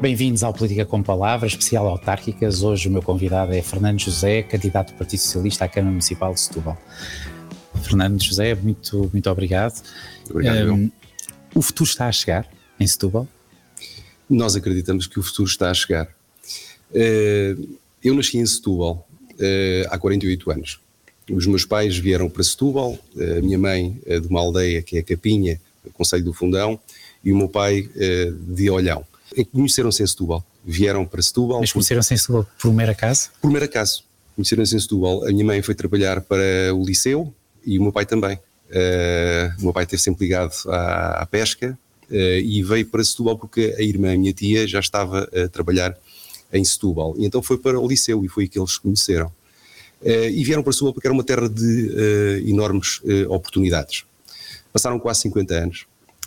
Bem-vindos ao Política com Palavras, especial autárquicas. Hoje o meu convidado é Fernando José, candidato do Partido Socialista à Câmara Municipal de Setúbal. Fernando José, muito, muito obrigado. Obrigado. Um, o futuro está a chegar em Setúbal? Nós acreditamos que o futuro está a chegar. Uh, eu nasci em Setúbal uh, há 48 anos. Os meus pais vieram para Setúbal, a minha mãe de uma aldeia que é Capinha, Conselho do Fundão, e o meu pai de Olhão. Conheceram-se em Setúbal, vieram para Setúbal. Mas conheceram-se em Setúbal por mero acaso? Por mero acaso. Conheceram-se em Setúbal. A minha mãe foi trabalhar para o liceu e o meu pai também. Uh, o meu pai esteve sempre ligado à, à pesca uh, e veio para Setúbal porque a irmã, a minha tia, já estava a trabalhar em Setúbal. E então foi para o liceu e foi aí que eles se conheceram. Uh, e vieram para Setúbal porque era uma terra de enormes oportunidades. Passaram quase 50 anos.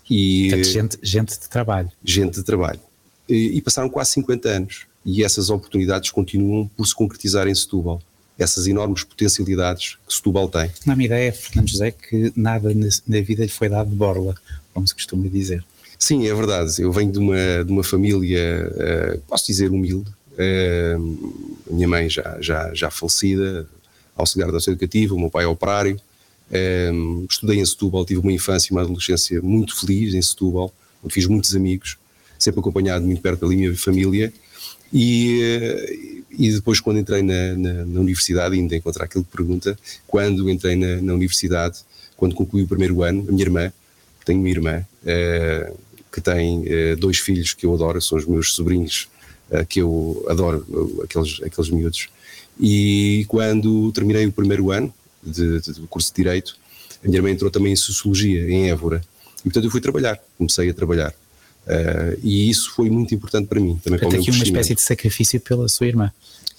E, Portanto, gente, gente de trabalho. Gente de trabalho e passaram quase 50 anos e essas oportunidades continuam por se concretizar em Setúbal. Essas enormes potencialidades que Setúbal tem. Na minha ideia, Fernando José, que nada na vida lhe foi dado de borla, como se costuma dizer. Sim, é verdade. Eu venho de uma, de uma família, uh, posso dizer, humilde. Uh, a minha mãe já, já, já falecida, auxiliar da ação educativa, o meu pai é operário. Uh, estudei em Setúbal, tive uma infância e uma adolescência muito feliz em Setúbal, onde fiz muitos amigos sempre acompanhado muito perto da minha família. E, e depois, quando entrei na, na, na, universidade, ainda encontrar aquilo que pergunta, quando entrei na, na, universidade, quando concluí o primeiro ano, a minha irmã, tenho uma irmã, uh, que tem uh, dois filhos que eu adoro, são os meus sobrinhos, uh, que eu adoro, aqueles, aqueles miúdos. E quando terminei o primeiro ano de, de, de curso de Direito, a minha irmã entrou também em Sociologia, em Évora. E portanto eu fui trabalhar, comecei a trabalhar. Uh, e isso foi muito importante para mim. Também Portanto, aqui uma espécie de sacrifício pela sua irmã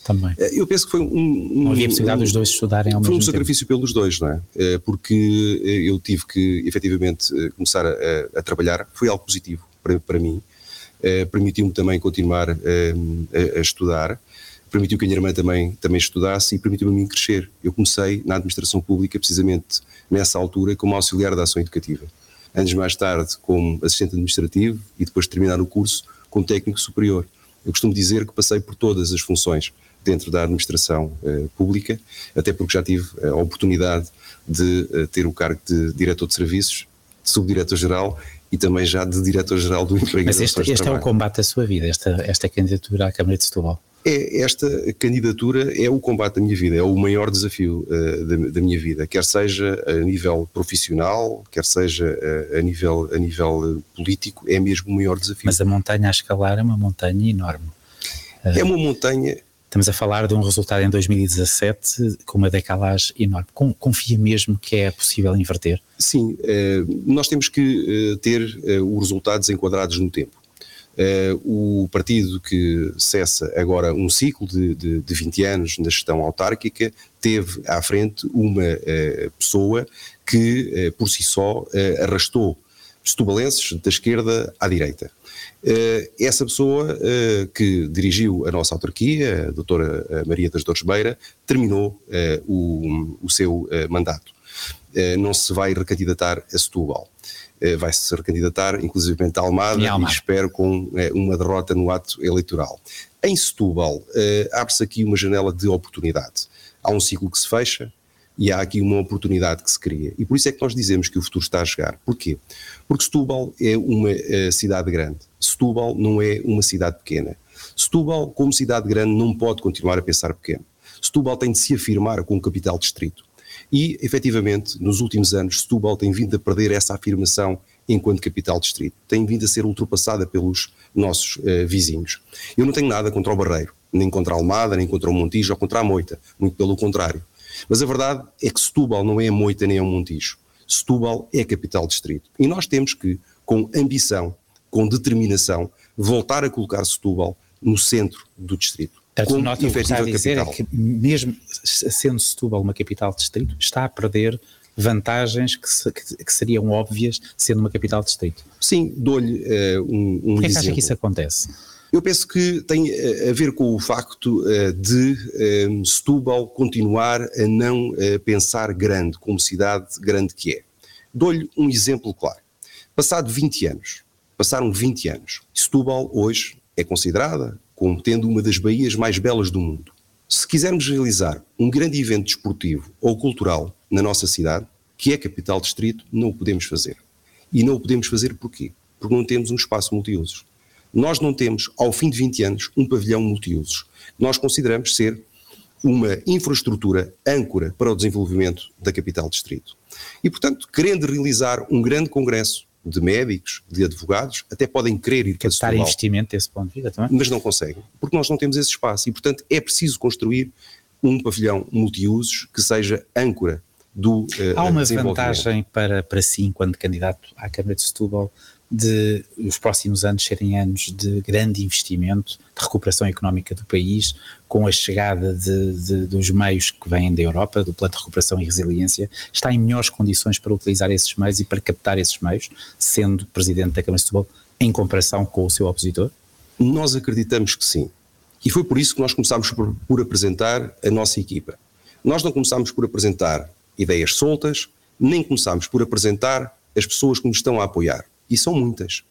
também. Uh, eu penso que foi um. um não havia possibilidade um, dos dois estudarem ao mesmo tempo. Foi um sacrifício tempo. pelos dois, não é? Uh, porque eu tive que, efetivamente, começar a, a, trabalhar. Foi algo positivo para, para mim. Permitiu-me também continuar a, a estudar permitiu que a minha irmã também, também estudasse e permitiu-me a mim crescer. Eu comecei na administração pública precisamente nessa altura como auxiliar da ação educativa anos mais tarde como assistente administrativo e depois de terminar o curso como técnico superior. Eu costumo dizer que passei por todas as funções dentro da administração eh, pública, até porque já tive a oportunidade de eh, ter o cargo de diretor de serviços, de subdiretor-geral e também já de diretor-geral do emprego Mas este, este é o combate da sua vida, esta, esta candidatura à Câmara de Setúbal é esta candidatura é o combate da minha vida, é o maior desafio uh, da, da, minha vida, quer seja a nível profissional, quer seja uh, a, nível, a nível eh, político, é mesmo o maior desafio. Mas a montanha a escalar é uma montanha enorme. É uma montanha. Estamos a falar de um resultado em 2017 com uma decalagem enorme. Confia mesmo que é possível inverter? Sim, nós temos que ter os resultados enquadrados no tempo. Uh, o partido que cessa agora um ciclo de, de, de 20 anos na gestão autárquica teve à frente uma uh, pessoa que, uh, por si só, arrastou setubalenses da esquerda à direita. essa pessoa que dirigiu a nossa autarquia, a doutora Maria das Dores Beira, terminou o, o, seu mandato. não se vai recandidatar a Setúbal. Eh, vai se recandidatar, inclusive a Almada, e, e espero com eh, uma derrota no ato eleitoral. Em Setúbal, eh, abre-se aqui uma janela de oportunidade. Há um ciclo que se fecha, e há aqui uma oportunidade que se cria. E por isso é que nós dizemos que o futuro está a chegar. Porquê? Porque Setúbal é uma uh, cidade grande. Setúbal não é uma cidade pequena. Setúbal, como cidade grande, não pode continuar a pensar pequeno. Setúbal tem de se afirmar como capital distrito. E, efetivamente, nos últimos anos, Setúbal tem vindo a perder essa afirmação enquanto capital distrito. Tem vindo a ser ultrapassada pelos nossos uh, vizinhos. Eu não tenho nada contra o Barreiro, nem contra a Almada, nem contra o Montijo ou contra a Moita. Muito pelo contrário. Mas a verdade é que Setúbal não é a Moita nem é o Montijo. Setúbal é capital distrito. E nós temos que, com ambição, com determinação, voltar a colocar Setúbal no centro do distrito. Portanto, nota o que está a dizer é que mesmo sendo Setúbal uma capital de distrito, está a perder vantagens que, se, que, que seriam óbvias sendo uma capital de distrito. Sim, dou-lhe uh, um, um Por que é que acha que isso acontece? Eu penso que tem eh, a ver com o facto uh, de um, Setúbal continuar a não uh, pensar grande, como cidade grande que é. Dou-lhe um exemplo claro. Passado 20 anos, passaram 20 anos, Setúbal hoje é considerada como tendo uma das baías mais belas do mundo. Se quisermos realizar um grande evento desportivo ou cultural na nossa cidade, que é capital distrito, não o podemos fazer. E não o podemos fazer porquê? Porque não temos um espaço multiusos. Nós não temos, ao fim de 20 anos, um pavilhão multiusos. Nós consideramos ser uma infraestrutura âncora para o desenvolvimento da capital distrito. E, portanto, querendo realizar um grande congresso de médicos, de advogados, até podem querer ir para investimento desse ponto de vista também. Mas não conseguem, porque nós não temos esse espaço. E, portanto, é preciso construir um pavilhão multiusos que seja âncora do uh, Há uma vantagem para, para si, enquanto candidato à Câmara de Setúbal, de os próximos anos serem anos de grande investimento, de recuperação económica do país, com a chegada de, de, dos meios que vêm da Europa, do Plano de Recuperação e Resiliência, está em melhores condições para utilizar esses meios e para captar esses meios, sendo Presidente da Câmara de Setúbal, em comparação com o seu opositor? Nós acreditamos que sim. E foi por isso que nós começámos por, por apresentar a nossa equipa. Nós não começámos por apresentar ideias soltas, nem começámos por apresentar as pessoas que nos estão a apoiar e são muitas.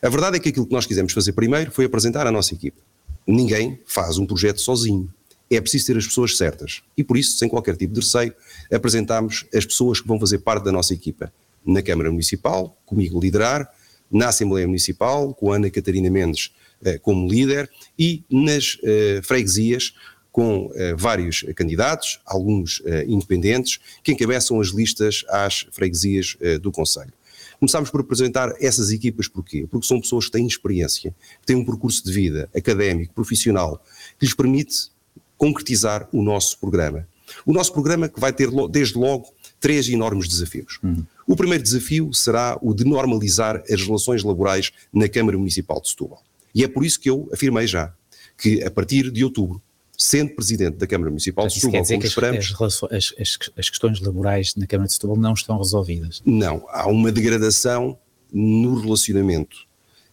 A verdade é que aquilo que nós quisemos fazer primeiro foi apresentar a nossa equipa. Ninguém faz um projeto sozinho. É preciso ter as pessoas certas. E por isso, sem qualquer tipo de receio, apresentámos as pessoas que vão fazer parte da nossa equipa. Na Câmara Municipal, comigo liderar, na Assembleia Municipal, com a Ana Catarina Mendes eh, como líder, e nas eh, freguesias, com eh, vários candidatos, alguns eh, independentes, que encabeçam as listas às freguesias eh, do Conselho. Começámos por apresentar essas equipas porquê? Porque são pessoas que têm experiência, que têm um percurso de vida académico, profissional, que lhes permite concretizar o nosso programa. O nosso programa que vai ter desde logo três enormes desafios. Uhum. O primeiro desafio será o de normalizar as relações laborais na Câmara Municipal de Setúbal. E é por isso que eu afirmei já que a partir de outubro sendo presidente da Câmara Municipal de Setúbal, como esperamos... As, as, as, as, questões laborais na Câmara de Setúbal não estão resolvidas. Não, há uma degradação no relacionamento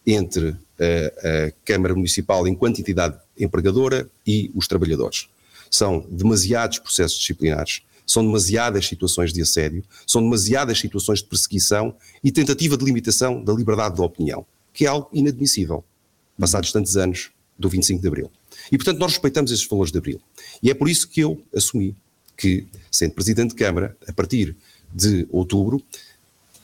entre a, a Câmara Municipal enquanto entidade empregadora e os trabalhadores. São demasiados processos disciplinares, são demasiadas situações de assédio, são demasiadas situações de perseguição e tentativa de limitação da liberdade de opinião, que é algo inadmissível, passados tantos anos do 25 de Abril. E, portanto, nós respeitamos esses valores de Abril. E é por isso que eu assumi que, sendo Presidente de Câmara, a partir de outubro,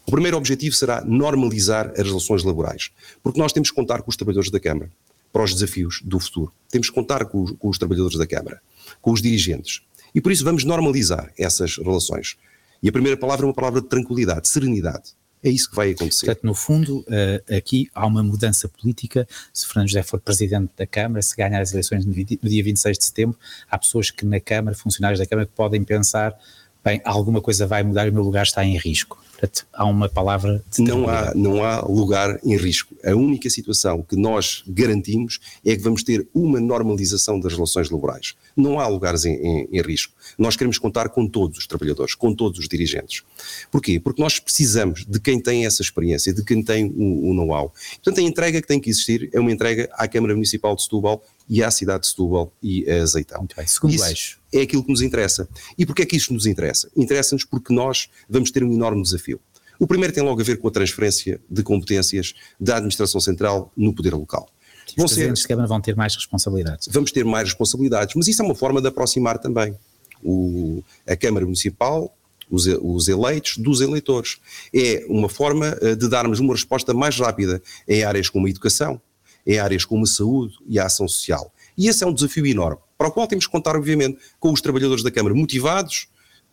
o primeiro objetivo será normalizar as relações laborais, porque nós temos que contar com os trabalhadores da Câmara para os desafios do futuro. Temos que contar com os, com os trabalhadores da Câmara, com os dirigentes. E por isso vamos normalizar essas relações. E a primeira palavra é uma palavra de tranquilidade, serenidade. É isso que vai acontecer. Portanto, no fundo, uh, aqui há uma mudança política. Se Fernando José for presidente da Câmara, se ganhar as eleições no dia 26 de setembro, há pessoas que na Câmara, funcionários da Câmara, que podem pensar: bem, alguma coisa vai mudar e o meu lugar está em risco. Portanto, há uma palavra de não há, não há lugar em risco. A única situação que nós garantimos é que vamos ter uma normalização das relações laborais. Não há lugares em, em, em risco. Nós queremos contar com todos os trabalhadores, com todos os dirigentes. Porquê? Porque nós precisamos de quem tem essa experiência, de quem tem o, o know-how. Portanto, a entrega que tem que existir é uma entrega à Câmara Municipal de Setúbal e à cidade de Setúbal e a Azeitão. Muito bem. Segundo isso eixo. é aquilo que nos interessa. E porquê é que isto nos interessa? Interessa-nos porque nós vamos ter um enorme desafio. O primeiro tem logo a ver com a transferência de competências da administração central no poder local. Os vão ser, de Câmara vão ter mais responsabilidades. Vamos ter mais responsabilidades, mas isso é uma forma de aproximar também o, a Câmara Municipal, os, os, eleitos, dos eleitores. É uma forma eh, de darmos uma resposta mais rápida em áreas como a educação, em áreas como a saúde e a ação social. E esse é um desafio enorme, para o qual temos que contar, obviamente, com os trabalhadores da Câmara motivados,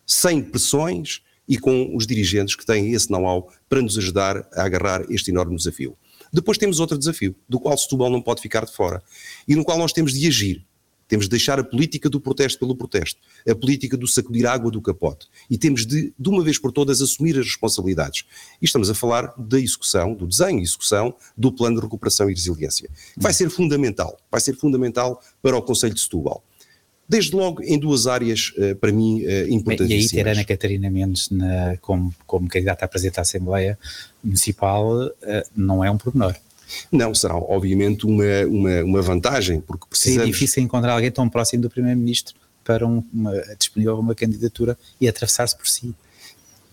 sem pressões e com os dirigentes que têm esse know-how para nos ajudar a agarrar este enorme desafio. Depois temos outro desafio, do qual Setúbal não pode ficar de fora, e no qual nós temos de agir. Temos de deixar a política do protesto pelo protesto, a política do sacudir água do capote. E temos de, de uma vez por todas, assumir as responsabilidades. E estamos a falar da execução, do desenho e execução do plano de recuperação e resiliência. Vai ser fundamental, vai ser fundamental para o Conselho de Setúbal desde logo em duas áreas, uh, para mim, importantíssimas. E aí ter Ana Catarina Mendes na, como, como candidata a presidente da Assembleia Municipal uh, não é um pormenor. Não, será obviamente uma, uma, uma vantagem, porque precisamos... É difícil encontrar alguém tão próximo do Primeiro-Ministro para um, uma, disponível uma candidatura e atravessar-se por si.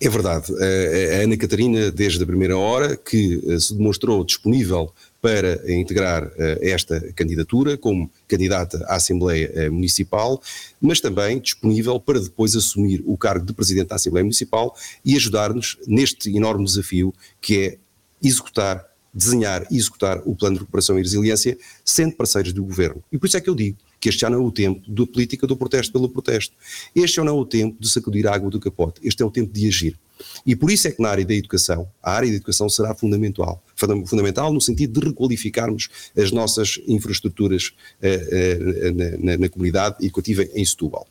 É verdade. A Ana Catarina, desde a primeira hora, que se demonstrou disponível para integrar esta candidatura como candidata à Assembleia Municipal, mas também disponível para depois assumir o cargo de Presidente da Assembleia Municipal e ajudar-nos neste enorme desafio que é executar desenhar e executar o plano de recuperação e resiliência, sendo parceiros do governo. E por isso é que eu digo que este já não é o tempo da política do protesto pelo protesto. Este já não é o tempo de sacudir a água do capote. Este é o tempo de agir. E por isso é que na área da educação, a área da educação será fundamental. Fundamental no sentido de requalificarmos as nossas infraestruturas uh, uh, na, na, na, comunidade educativa em Setúbal.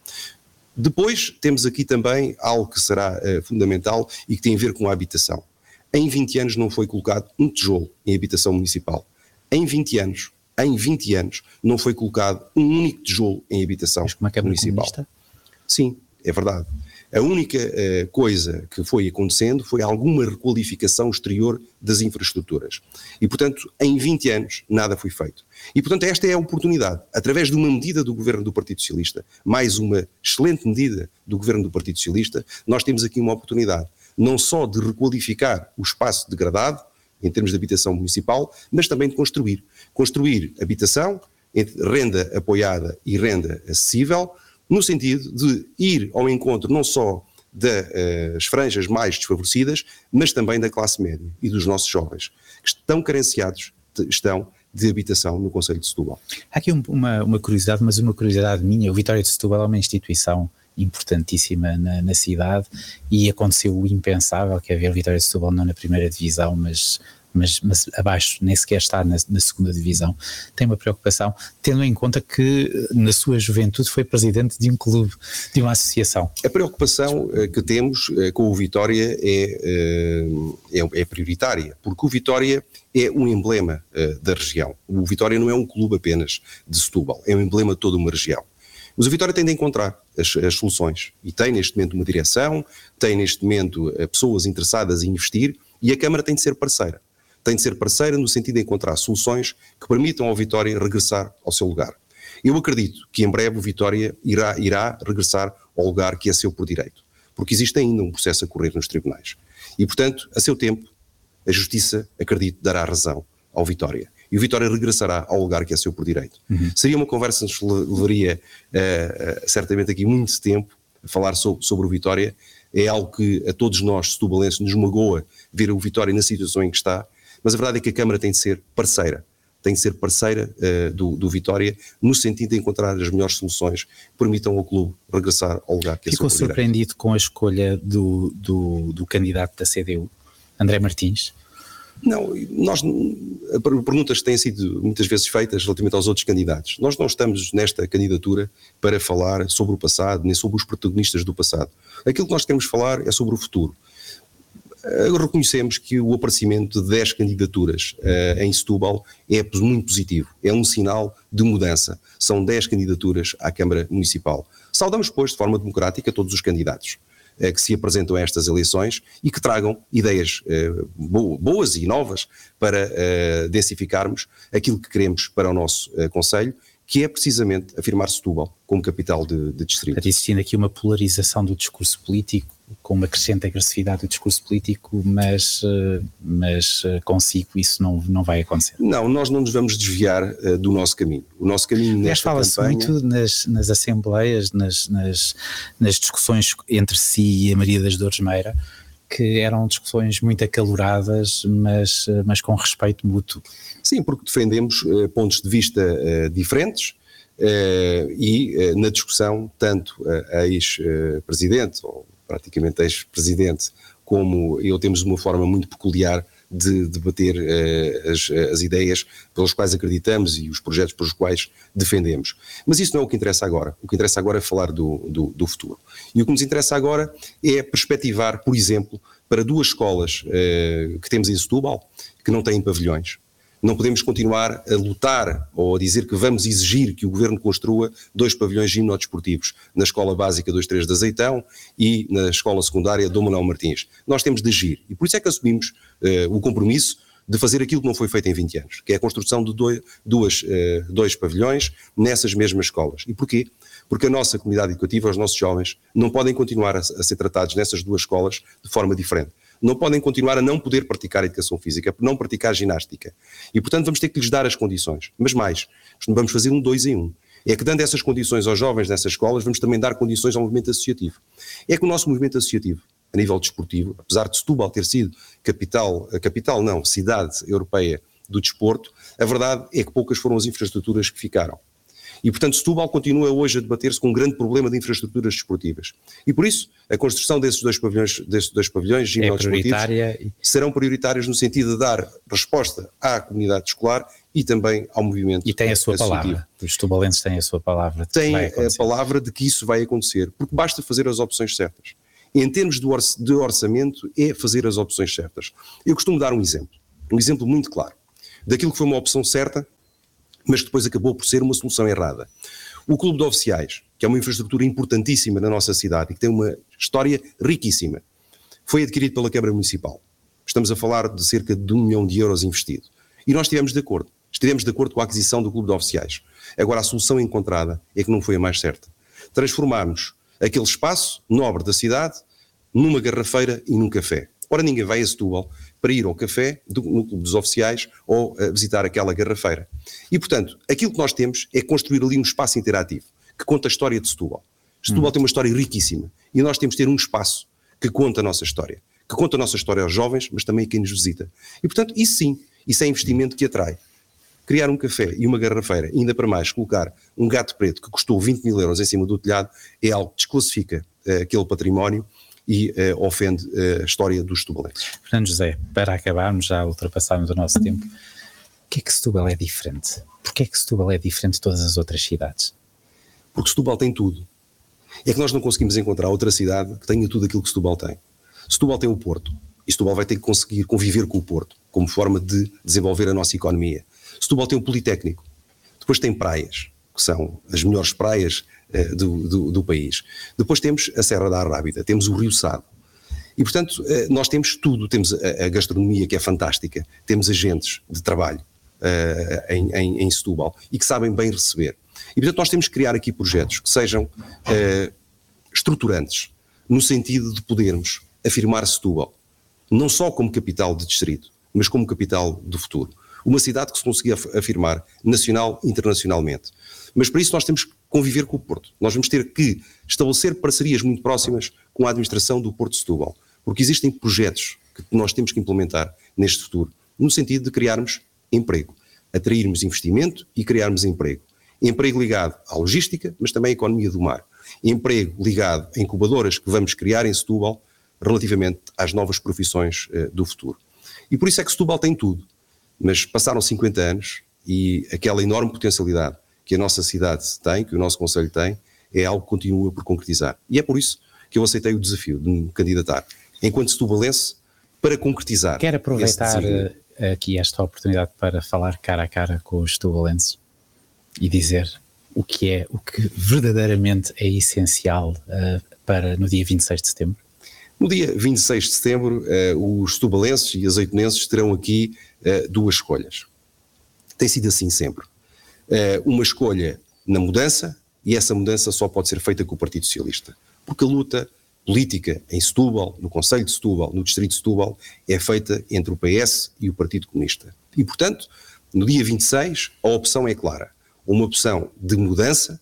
Depois temos aqui também algo que será uh, fundamental e que tem a ver com a habitação. Em 20 anos não foi colocado um tijolo em habitação municipal. Em 20 anos, em 20 anos, não foi colocado um único tijolo em habitação Mas como é que é municipal. Comunista? Sim, é verdade. A única uh, coisa que foi acontecendo foi alguma requalificação exterior das infraestruturas. E, portanto, em 20 anos, nada foi feito. E, portanto, esta é a oportunidade, através de uma medida do governo do Partido Socialista, mais uma excelente medida do governo do Partido Socialista, nós temos aqui uma oportunidade não só de requalificar o espaço degradado, em termos de habitação municipal, mas também de construir. Construir habitação, renda apoiada e renda acessível, no sentido de ir ao encontro não só das uh, franjas mais desfavorecidas, mas também da classe média e dos nossos jovens, que estão carenciados, estão de habitação no Conselho de Setúbal. Há aqui uma, uma curiosidade, mas uma curiosidade minha, o Vitória de Setúbal é uma instituição importantíssima na, na, cidade e aconteceu o impensável, que é ver Vitória de Setúbal não na primeira divisão, mas, mas, mas abaixo, nem sequer está na, na, segunda divisão. Tem uma preocupação, tendo em conta que na sua juventude foi presidente de um clube, de uma associação. A preocupação eh, que temos eh, com o Vitória é, eh, é, é prioritária, porque o Vitória é um emblema da região. O Vitória não é um clube apenas de Setúbal, é um emblema de toda uma região. Mas o Vitória tem de encontrar as, as, soluções e tem neste momento uma direção, tem neste momento eh, pessoas interessadas em investir e a Câmara tem de ser parceira. Tem de ser parceira no sentido de encontrar soluções que permitam ao Vitória regressar ao seu lugar. Eu acredito que em breve o Vitória irá, irá regressar ao lugar que é seu por direito, porque existe ainda um processo a correr nos tribunais. E, portanto, a seu tempo, a Justiça, acredito, dará razão ao Vitória e o Vitória regressará ao lugar que é seu por direito. Uhum. Seria uma conversa que nos levaria uh, uh, certamente aqui muito tempo a falar sobre, sobre o Vitória. É algo que a todos nós, setubalenses, nos magoa ver o Vitória na situação em que está, mas a verdade é que a Câmara tem de ser parceira tem de ser parceira uh, do, do, Vitória, no sentido de encontrar as melhores soluções que permitam ao clube regressar ao lugar que é Ficou surpreendido com a escolha do, do, do, candidato da CDU, André Martins? Não, nós, perguntas que têm sido muitas vezes feitas relativamente aos outros candidatos. Nós não estamos nesta candidatura para falar sobre o passado, nem sobre os protagonistas do passado. Aquilo que nós queremos falar é sobre o futuro. Eh, reconhecemos que o aparecimento de 10 candidaturas uh, em Setúbal é muito positivo, é um sinal de mudança. São 10 candidaturas à Câmara Municipal. Saudamos, pois, de forma democrática todos os candidatos. Eh, que se apresentam a estas eleições e que tragam ideias eh, boas e novas para eh, densificarmos aquilo que queremos para o nosso Conselho que é precisamente afirmar Setúbal como capital de, de distrito. Está existindo aqui uma polarização do discurso político, com uma crescente agressividade do discurso político, mas, mas consigo isso não, não vai acontecer. Não, nós não nos vamos desviar uh, do nosso caminho. O nosso caminho nesta fala-se campanha... muito nas, nas assembleias, nas, nas, nas discussões entre si e a Maria das Dores Meira, que eram discussões muito acaloradas, mas, mas com respeito mútuo. Sim, porque defendemos uh, pontos de vista uh, diferentes uh, e na discussão, tanto a ex-presidente, ou praticamente ex-presidente, como eu temos uma forma muito peculiar de debater uh, as, as, ideias pelas quais acreditamos e os projetos pelos quais defendemos. Mas isso não é o que interessa agora. O que interessa agora é falar do, do, do futuro. E o que nos interessa agora é perspectivar, por exemplo, para duas escolas uh, que temos em Setúbal, que não têm pavilhões. Não podemos continuar a lutar ou a dizer que vamos exigir que o Governo construa dois pavilhões gimnodesportivos na Escola Básica 23 de Azeitão e na Escola Secundária Dom Manuel Martins. Nós temos de agir e por isso é que assumimos uh, o compromisso de fazer aquilo que não foi feito em 20 anos, que é a construção de dois, duas, uh, dois pavilhões nessas mesmas escolas. E porquê? Porque a nossa comunidade educativa, os nossos jovens, não podem continuar a, a ser tratados nessas duas escolas de forma diferente não podem continuar a não poder praticar educação física, não praticar ginástica. E, portanto, vamos ter que lhes dar as condições. Mas mais, vamos fazer um dois em um. É que dando essas condições aos jovens nessas escolas, vamos também dar condições ao movimento associativo. É que o nosso movimento associativo, a nível desportivo, apesar de Setúbal ter sido capital, capital não, cidade europeia do desporto, a verdade é que poucas foram as infraestruturas que ficaram. E, portanto, Setúbal continua hoje a debater-se com um grande problema de infraestruturas desportivas. E, por isso, a construção desses dois pavilhões, desses dois pavilhões é prioritária. serão prioritárias no sentido de dar resposta à comunidade escolar e também ao movimento E tem a sua palavra. Os tubalenses têm a sua palavra. Tem a palavra de que isso vai acontecer, porque basta fazer as opções certas. Em termos de orçamento, é fazer as opções certas. Eu costumo dar um exemplo, um exemplo muito claro, daquilo que foi uma opção certa mas depois acabou por ser uma solução errada. O Clube de Oficiais, que é uma infraestrutura importantíssima na nossa cidade e que tem uma história riquíssima, foi adquirido pela Câmara Municipal. Estamos a falar de cerca de um milhão de euros investido. E nós estivemos de acordo. Estivemos de acordo com a aquisição do Clube de Oficiais. Agora, a solução encontrada é que não foi a mais certa. Transformarmos aquele espaço nobre da cidade numa garrafeira e num café. Ora, ninguém vai a Setúbal para ir ao café do, no Clube dos Oficiais ou uh, visitar aquela garrafeira. E, portanto, aquilo que nós temos é construir ali um espaço interativo que conta a história de Setúbal. Setúbal hum. tem uma história riquíssima e nós temos de ter um espaço que conta a nossa história, que conta a nossa história aos jovens, mas também a quem nos visita. E, portanto, isso sim, isso é investimento que atrai. Criar um café e uma garrafeira, ainda para mais colocar um gato preto que custou 20 mil euros em cima do telhado, é algo que desclassifica uh, aquele património e uh, ofende uh, a história dos tubalenses. Fernando José, para acabarmos, já ultrapassarmos o nosso tempo, o que é que Setúbal é diferente? Porquê é que Setúbal é diferente de todas as outras cidades? Porque Setúbal tem tudo. É que nós não conseguimos encontrar outra cidade que tenha tudo aquilo que Setúbal tem. Setúbal tem o Porto, e Setúbal vai ter que conseguir conviver com o Porto, como forma de desenvolver a nossa economia. Setúbal tem o Politécnico, depois tem praias, que são as melhores praias eh, do, do, do, país. Depois temos a Serra da Arrábida, temos o Rio Sado. E, portanto, eh, nós temos tudo. Temos a, a gastronomia, que é fantástica, temos agentes de trabalho uh, em, em, em Setúbal e que sabem bem receber. E, portanto, nós temos que criar aqui projetos que sejam estruturantes, no sentido de podermos afirmar Setúbal, não só como capital de distrito, mas como capital do futuro. Uma cidade que se conseguia afirmar nacional e internacionalmente. Mas para isso nós temos que conviver com o Porto. Nós vamos ter que estabelecer parcerias muito próximas com a administração do Porto de Setúbal, porque existem projetos que nós temos que implementar neste futuro, no sentido de criarmos emprego, atrairmos investimento e criarmos emprego. Emprego ligado à logística, mas também à economia do mar. Emprego ligado a incubadoras que vamos criar em Setúbal relativamente às novas profissões uh, do futuro. E por isso é que Setúbal tem tudo. Mas passaram 50 anos e aquela enorme potencialidade que a nossa cidade tem, que o nosso Conselho tem, é algo que continua por concretizar. E é por isso que eu aceitei o desafio de me candidatar, enquanto setubalense, para concretizar. Quero aproveitar eh, aqui esta oportunidade para falar cara a cara com os setubalenses e dizer o que é, o que verdadeiramente é essencial uh, para no dia 26 de setembro. No dia 26 de setembro, uh, os tubalenses e azeitonenses terão aqui uh, duas escolhas. Tem sido assim sempre. Uh, uma escolha na mudança, e essa mudança só pode ser feita com o Partido Socialista. Porque a luta política em Setúbal, no Conselho de Setúbal, no Distrito de Setúbal, é feita entre o PS e o Partido Comunista. E, portanto, no dia 26, a opção é clara. Uma opção de mudança,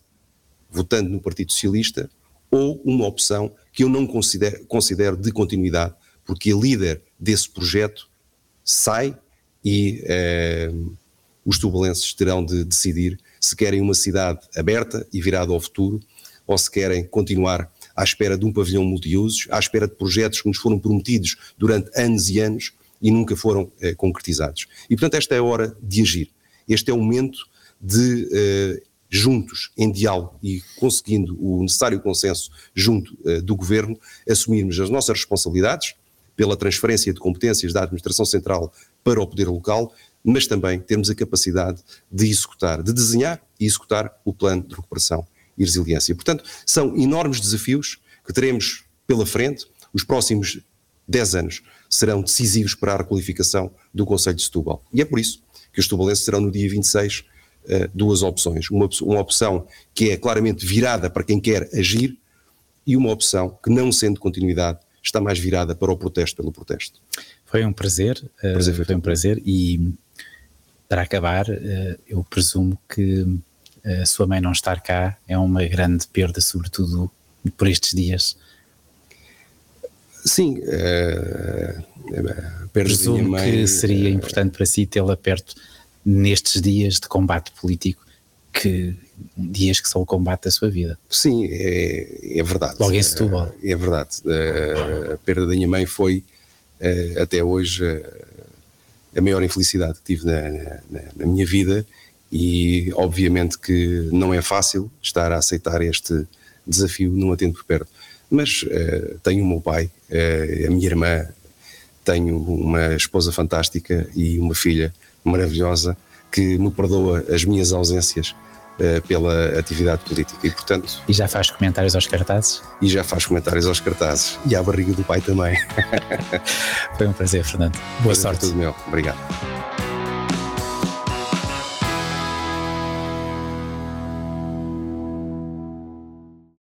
votando no Partido Socialista, ou uma opção que eu não considero, considero de continuidade, porque a líder desse projeto sai e eh, os tubalenses terão de decidir se querem uma cidade aberta e virada ao futuro ou se querem continuar à espera de um pavilhão multiusos, à espera de projetos que nos foram prometidos durante anos e anos e nunca foram eh, concretizados. E portanto esta é a hora de agir. Este é o momento de eh, juntos, em diálogo e conseguindo o necessário consenso junto uh, do Governo, assumirmos as nossas responsabilidades pela transferência de competências da Administração Central para o Poder Local, mas também termos a capacidade de executar, de desenhar e executar o plano de recuperação e resiliência. Portanto, são enormes desafios que teremos pela frente. Os próximos 10 anos serão decisivos para a requalificação do Conselho de Setúbal. E é por isso que os tubalenses serão no dia 26 uh, duas opções. Uma, uma opção que é claramente virada para quem quer agir e uma opção que, não sendo continuidade, está mais virada para o protesto pelo protesto. Foi um prazer, prazer foi, foi um prazer e para acabar, eu presumo que a sua mãe não estar cá é uma grande perda, sobretudo por estes dias. Sim, uh, Presumo mãe, que seria uh, importante para si tê-la perto nestes dias de combate político, que dias que são o combate da sua vida. Sim, é, é verdade. Logo em Setúbal. É, é verdade. a perda da minha mãe foi, até hoje, a maior infelicidade que tive na, na, na minha vida e obviamente que não é fácil estar a aceitar este desafio num atento por perto. Mas uh, tenho o meu pai, uh, a minha irmã, tenho uma esposa fantástica e uma filha maravilhosa que me perdoa as minhas ausências pela atividade política e portanto... E já faz comentários aos cartazes? E já faz comentários aos cartazes e à barriga do pai também. Foi um prazer, Fernando. Boa Foi sorte. Tudo meu. Obrigado.